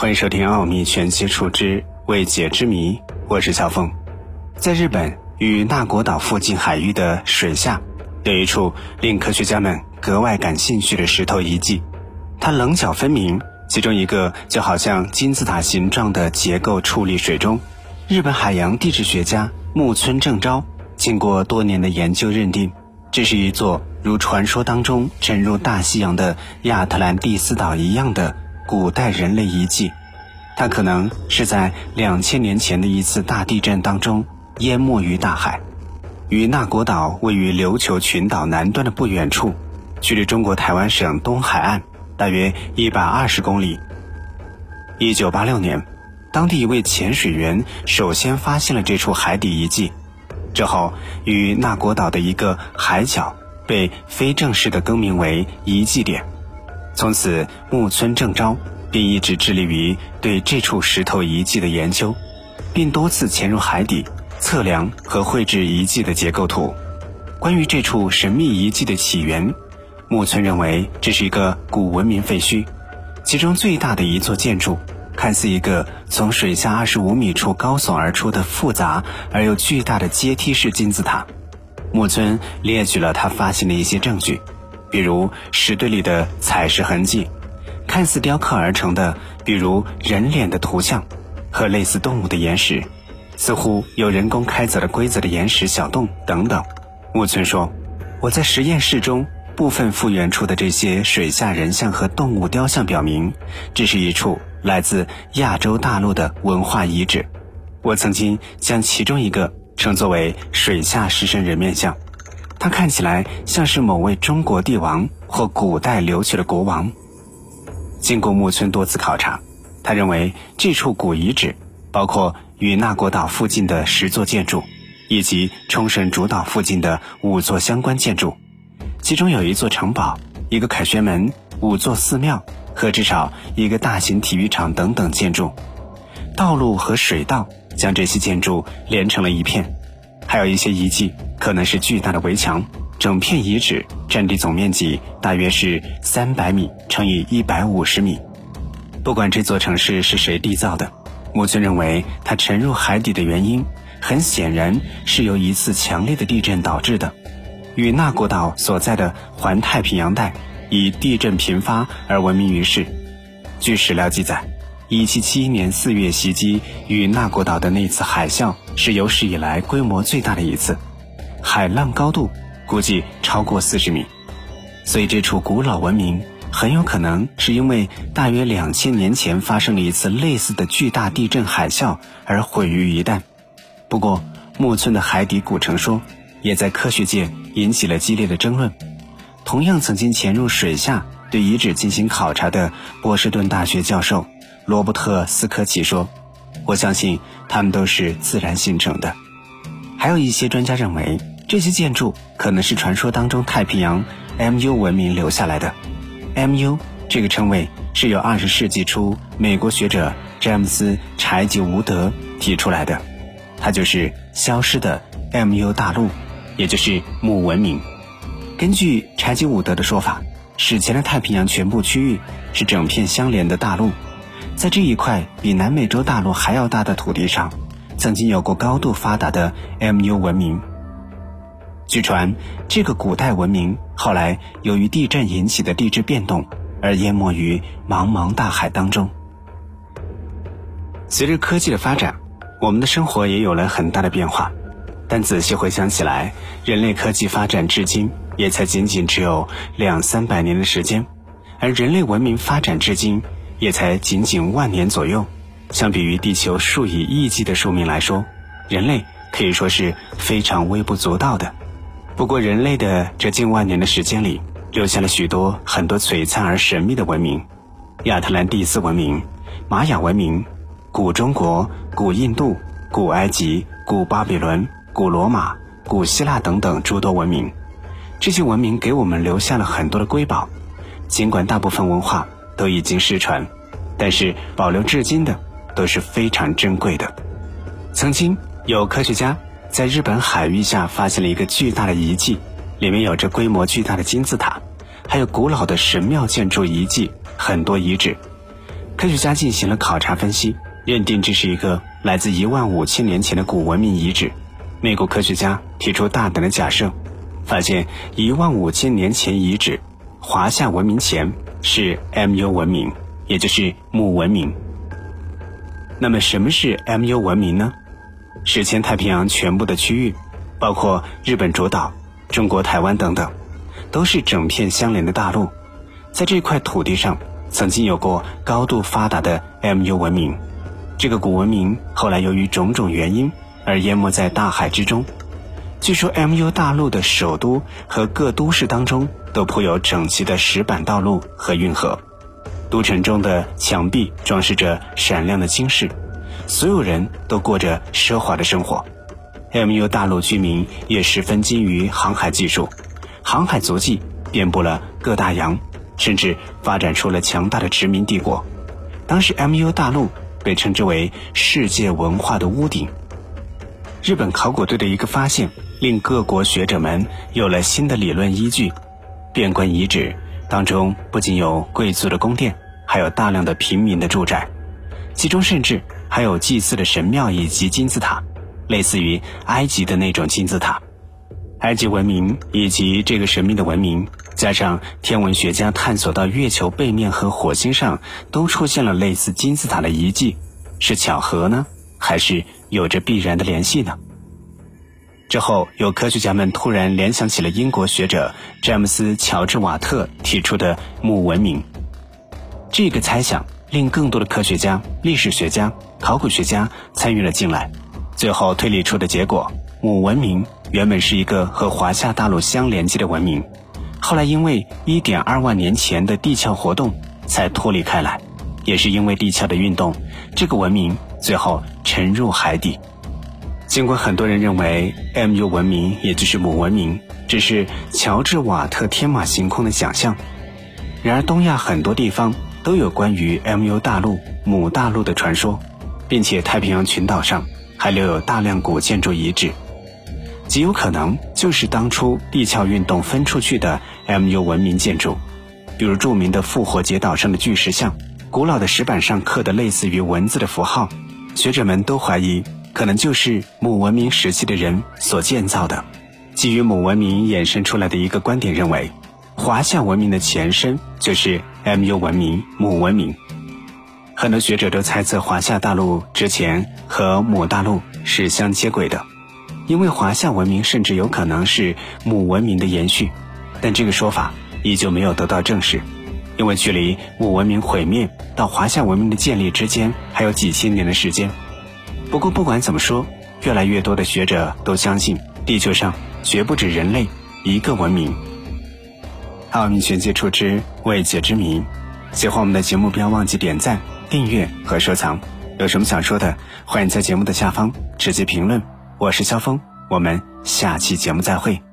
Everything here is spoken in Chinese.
欢迎收听《奥秘全接触之未解之谜》，我是小凤。在日本与那国岛附近海域的水下，有一处令科学家们格外感兴趣的石头遗迹，它棱角分明，其中一个就好像金字塔形状的结构矗立水中。日本海洋地质学家木村正昭经过多年的研究，认定这是一座如传说当中沉入大西洋的亚特兰蒂斯岛一样的。古代人类遗迹，它可能是在两千年前的一次大地震当中淹没于大海。与那国岛位于琉球群岛南端的不远处，距离中国台湾省东海岸大约一百二十公里。一九八六年，当地一位潜水员首先发现了这处海底遗迹，之后与那国岛的一个海角被非正式的更名为遗迹点。从此，木村正昭便一直致力于对这处石头遗迹的研究，并多次潜入海底测量和绘制遗迹的结构图。关于这处神秘遗迹的起源，木村认为这是一个古文明废墟，其中最大的一座建筑看似一个从水下二十五米处高耸而出的复杂而又巨大的阶梯式金字塔。木村列举了他发现的一些证据。比如石堆里的采石痕迹，看似雕刻而成的，比如人脸的图像，和类似动物的岩石，似乎有人工开凿的规则的岩石小洞等等。木村说：“我在实验室中部分复原出的这些水下人像和动物雕像，表明这是一处来自亚洲大陆的文化遗址。我曾经将其中一个称作为水下狮身人面像。”它看起来像是某位中国帝王或古代琉球的国王。经过木村多次考察，他认为这处古遗址包括与那国岛附近的十座建筑，以及冲绳主岛附近的五座相关建筑，其中有一座城堡、一个凯旋门、五座寺庙和至少一个大型体育场等等建筑。道路和水道将这些建筑连成了一片。还有一些遗迹可能是巨大的围墙，整片遗址占地总面积大约是三百米乘以一百五十米。不管这座城市是谁缔造的，木村认为它沉入海底的原因，很显然是由一次强烈的地震导致的。与那国岛所在的环太平洋带以地震频发而闻名于世。据史料记载。一七七一年四月袭击与那国岛的那次海啸是有史以来规模最大的一次，海浪高度估计超过四十米，所以这处古老文明很有可能是因为大约两千年前发生了一次类似的巨大地震海啸而毁于一旦。不过，木村的海底古城说也在科学界引起了激烈的争论。同样曾经潜入水下对遗址进行考察的波士顿大学教授。罗伯特斯科奇说：“我相信它们都是自然形成的。还有一些专家认为，这些建筑可能是传说当中太平洋 MU 文明留下来的。MU 这个称谓是由二十世纪初美国学者詹姆斯·柴吉伍德提出来的，它就是消失的 MU 大陆，也就是母文明。根据柴吉伍德的说法，史前的太平洋全部区域是整片相连的大陆。”在这一块比南美洲大陆还要大的土地上，曾经有过高度发达的 MU 文明。据传，这个古代文明后来由于地震引起的地质变动而淹没于茫茫大海当中。随着科技的发展，我们的生活也有了很大的变化，但仔细回想起来，人类科技发展至今也才仅仅只有两三百年的时间，而人类文明发展至今。也才仅仅万年左右，相比于地球数以亿计的寿命来说，人类可以说是非常微不足道的。不过，人类的这近万年的时间里，留下了许多很多璀璨而神秘的文明：亚特兰蒂斯文明、玛雅文明、古中国、古印度、古埃及、古巴比伦、古罗马、古希腊等等诸多文明。这些文明给我们留下了很多的瑰宝，尽管大部分文化。都已经失传，但是保留至今的都是非常珍贵的。曾经有科学家在日本海域下发现了一个巨大的遗迹，里面有着规模巨大的金字塔，还有古老的神庙建筑遗迹，很多遗址。科学家进行了考察分析，认定这是一个来自一万五千年前的古文明遗址。美国科学家提出大胆的假设，发现一万五千年前遗址华夏文明前是 MU 文明，也就是木文明。那么什么是 MU 文明呢？是前太平洋全部的区域，包括日本主岛、中国台湾等等，都是整片相连的大陆。在这块土地上，曾经有过高度发达的 MU 文明。这个古文明后来由于种种原因而淹没在大海之中。据说 MU 大陆的首都和各都市当中都铺有整齐的石板道路和运河。都城中的墙壁装饰着闪亮的金饰，所有人都过着奢华的生活。MU 大陆居民也十分精于航海技术，航海足迹遍布了各大洋，甚至发展出了强大的殖民帝国。当时 MU 大陆被称之为世界文化的屋顶。日本考古队的一个发现，令各国学者们有了新的理论依据。变关遗址。当中不仅有贵族的宫殿，还有大量的平民的住宅，其中甚至还有祭祀的神庙以及金字塔，类似于埃及的那种金字塔。埃及文明以及这个神秘的文明，加上天文学家探索到月球背面和火星上都出现了类似金字塔的遗迹，是巧合呢，还是有着必然的联系呢？之后，有科学家们突然联想起了英国学者詹姆斯·乔治·瓦特提出的母文明。这个猜想令更多的科学家、历史学家、考古学家参与了进来。最后推理出的结果，母文明原本是一个和华夏大陆相连接的文明，后来因为1.2万年前的地壳活动才脱离开来，也是因为地壳的运动，这个文明最后沉入海底。尽管很多人认为 MU 文明也就是母文明，只是乔治瓦特天马行空的想象，然而东亚很多地方都有关于 MU 大陆母大陆的传说，并且太平洋群岛上还留有大量古建筑遗址，极有可能就是当初地壳运动分出去的 MU 文明建筑，比如著名的复活节岛上的巨石像，古老的石板上刻的类似于文字的符号，学者们都怀疑。可能就是母文明时期的人所建造的。基于母文明衍生出来的一个观点认为，华夏文明的前身就是 MU 文明母文明。很多学者都猜测华夏大陆之前和母大陆是相接轨的，因为华夏文明甚至有可能是母文明的延续。但这个说法依旧没有得到证实，因为距离母文明毁灭到华夏文明的建立之间还有几千年的时间。不过，不管怎么说，越来越多的学者都相信，地球上绝不止人类一个文明。奥秘全接触之未解之谜，喜欢我们的节目，不要忘记点赞、订阅和收藏。有什么想说的，欢迎在节目的下方直接评论。我是肖峰，我们下期节目再会。